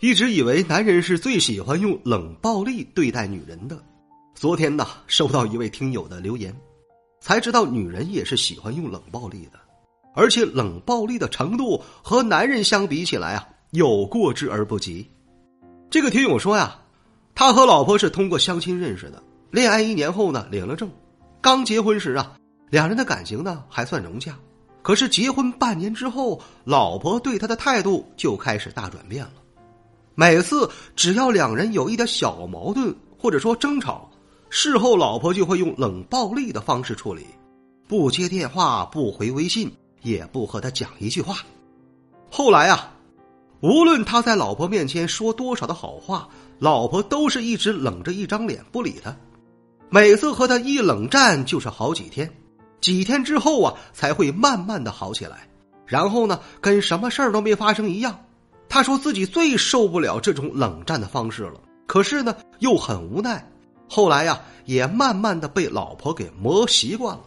一直以为男人是最喜欢用冷暴力对待女人的，昨天呢，收到一位听友的留言，才知道女人也是喜欢用冷暴力的，而且冷暴力的程度和男人相比起来啊，有过之而不及。这个听友说呀，他和老婆是通过相亲认识的。恋爱一年后呢，领了证，刚结婚时啊，两人的感情呢还算融洽。可是结婚半年之后，老婆对他的态度就开始大转变了。每次只要两人有一点小矛盾或者说争吵，事后老婆就会用冷暴力的方式处理，不接电话，不回微信，也不和他讲一句话。后来啊，无论他在老婆面前说多少的好话，老婆都是一直冷着一张脸不理他。每次和他一冷战就是好几天，几天之后啊才会慢慢的好起来，然后呢跟什么事儿都没发生一样。他说自己最受不了这种冷战的方式了，可是呢又很无奈。后来呀也慢慢的被老婆给磨习惯了。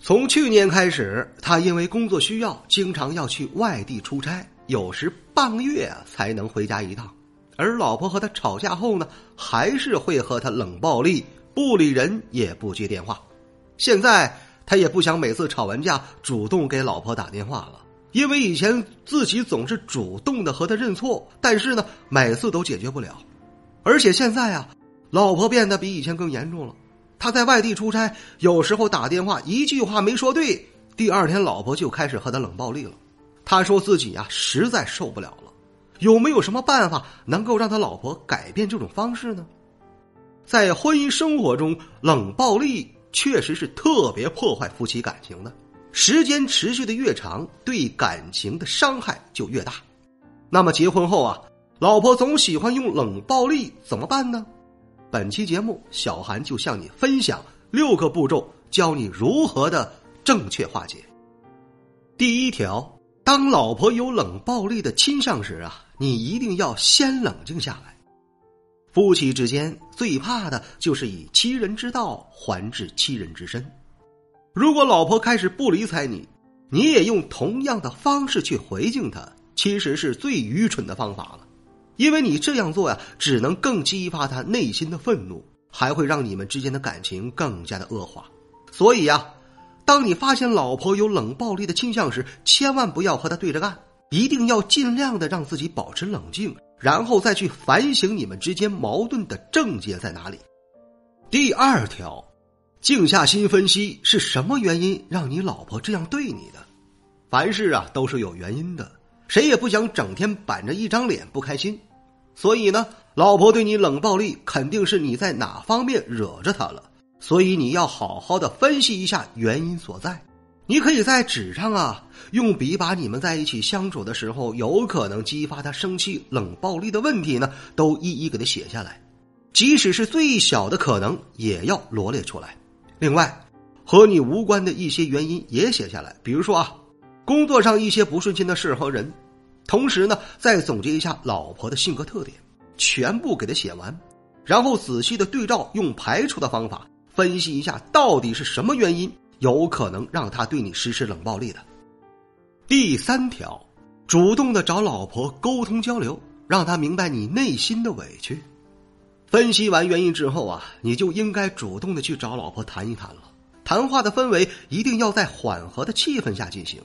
从去年开始，他因为工作需要，经常要去外地出差，有时半个月才能回家一趟。而老婆和他吵架后呢，还是会和他冷暴力，不理人也不接电话。现在他也不想每次吵完架主动给老婆打电话了，因为以前自己总是主动的和他认错，但是呢每次都解决不了。而且现在啊，老婆变得比以前更严重了。他在外地出差，有时候打电话一句话没说对，第二天老婆就开始和他冷暴力了。他说自己呀实在受不了了。有没有什么办法能够让他老婆改变这种方式呢？在婚姻生活中，冷暴力确实是特别破坏夫妻感情的。时间持续的越长，对感情的伤害就越大。那么结婚后啊，老婆总喜欢用冷暴力，怎么办呢？本期节目，小韩就向你分享六个步骤，教你如何的正确化解。第一条。当老婆有冷暴力的倾向时啊，你一定要先冷静下来。夫妻之间最怕的就是以欺人之道还治欺人之身。如果老婆开始不理睬你，你也用同样的方式去回敬她，其实是最愚蠢的方法了。因为你这样做呀，只能更激发她内心的愤怒，还会让你们之间的感情更加的恶化。所以呀。当你发现老婆有冷暴力的倾向时，千万不要和她对着干，一定要尽量的让自己保持冷静，然后再去反省你们之间矛盾的症结在哪里。第二条，静下心分析是什么原因让你老婆这样对你的。凡事啊都是有原因的，谁也不想整天板着一张脸不开心。所以呢，老婆对你冷暴力，肯定是你在哪方面惹着她了。所以你要好好的分析一下原因所在。你可以在纸上啊，用笔把你们在一起相处的时候有可能激发她生气、冷暴力的问题呢，都一一给她写下来。即使是最小的可能，也要罗列出来。另外，和你无关的一些原因也写下来，比如说啊，工作上一些不顺心的事和人。同时呢，再总结一下老婆的性格特点，全部给他写完，然后仔细的对照，用排除的方法。分析一下到底是什么原因有可能让他对你实施冷暴力的。第三条，主动的找老婆沟通交流，让他明白你内心的委屈。分析完原因之后啊，你就应该主动的去找老婆谈一谈了。谈话的氛围一定要在缓和的气氛下进行，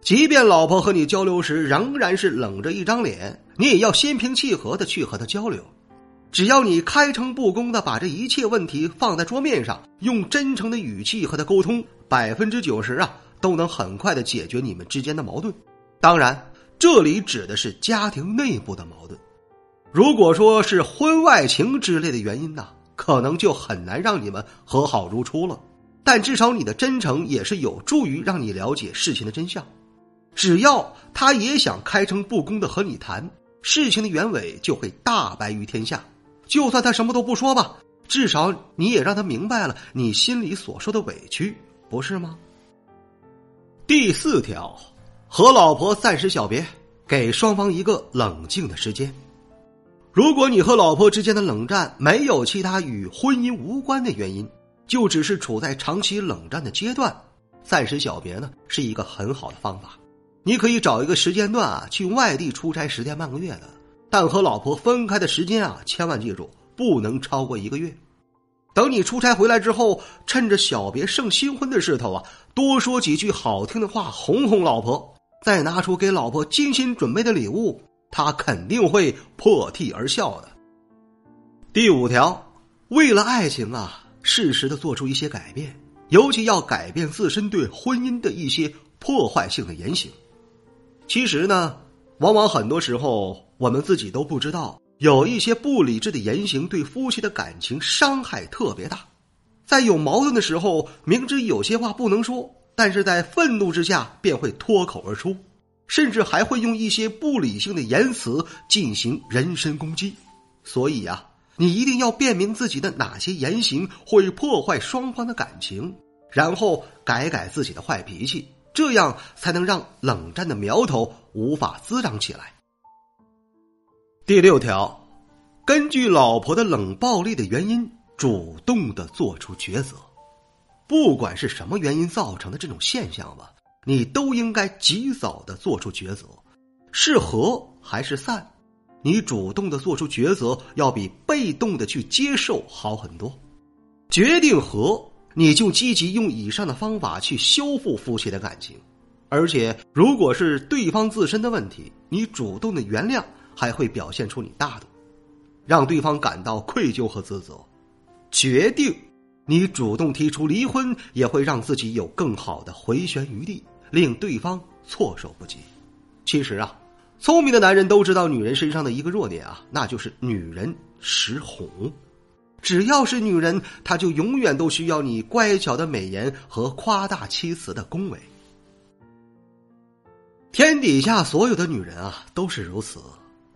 即便老婆和你交流时仍然是冷着一张脸，你也要心平气和的去和她交流。只要你开诚布公的把这一切问题放在桌面上，用真诚的语气和他沟通，百分之九十啊都能很快的解决你们之间的矛盾。当然，这里指的是家庭内部的矛盾。如果说是婚外情之类的原因呢，可能就很难让你们和好如初了。但至少你的真诚也是有助于让你了解事情的真相。只要他也想开诚布公的和你谈。事情的原委就会大白于天下。就算他什么都不说吧，至少你也让他明白了你心里所受的委屈，不是吗？第四条，和老婆暂时小别，给双方一个冷静的时间。如果你和老婆之间的冷战没有其他与婚姻无关的原因，就只是处在长期冷战的阶段，暂时小别呢是一个很好的方法。你可以找一个时间段啊，去外地出差十天半个月的，但和老婆分开的时间啊，千万记住不能超过一个月。等你出差回来之后，趁着小别胜新婚的势头啊，多说几句好听的话，哄哄老婆，再拿出给老婆精心准备的礼物。他肯定会破涕而笑的。第五条，为了爱情啊，适时的做出一些改变，尤其要改变自身对婚姻的一些破坏性的言行。其实呢，往往很多时候我们自己都不知道，有一些不理智的言行对夫妻的感情伤害特别大。在有矛盾的时候，明知有些话不能说，但是在愤怒之下便会脱口而出。甚至还会用一些不理性的言辞进行人身攻击，所以呀，你一定要辨明自己的哪些言行会破坏双方的感情，然后改改自己的坏脾气，这样才能让冷战的苗头无法滋长起来。第六条，根据老婆的冷暴力的原因，主动的做出抉择，不管是什么原因造成的这种现象吧。你都应该及早的做出抉择，是和还是散？你主动的做出抉择，要比被动的去接受好很多。决定和，你就积极用以上的方法去修复夫妻的感情。而且，如果是对方自身的问题，你主动的原谅，还会表现出你大度，让对方感到愧疚和自责。决定。你主动提出离婚，也会让自己有更好的回旋余地，令对方措手不及。其实啊，聪明的男人都知道女人身上的一个弱点啊，那就是女人识哄。只要是女人，她就永远都需要你乖巧的美言和夸大其词的恭维。天底下所有的女人啊，都是如此。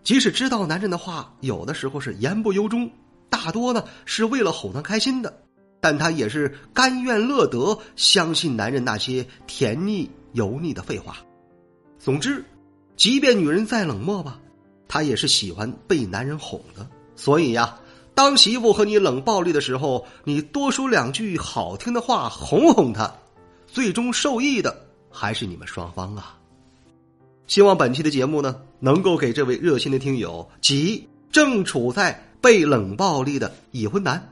即使知道男人的话有的时候是言不由衷，大多呢是为了哄他开心的。但她也是甘愿乐得相信男人那些甜腻油腻的废话。总之，即便女人再冷漠吧，她也是喜欢被男人哄的。所以呀，当媳妇和你冷暴力的时候，你多说两句好听的话哄哄她，最终受益的还是你们双方啊。希望本期的节目呢，能够给这位热心的听友及正处在被冷暴力的已婚男。